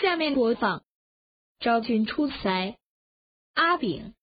下面播放昭君出塞，阿炳。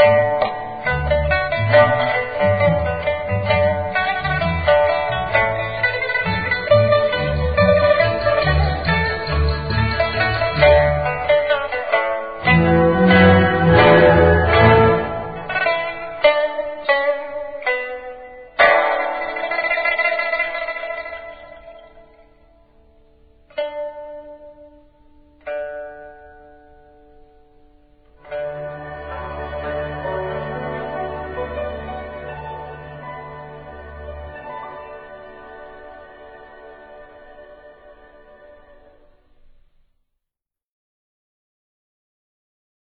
thank you.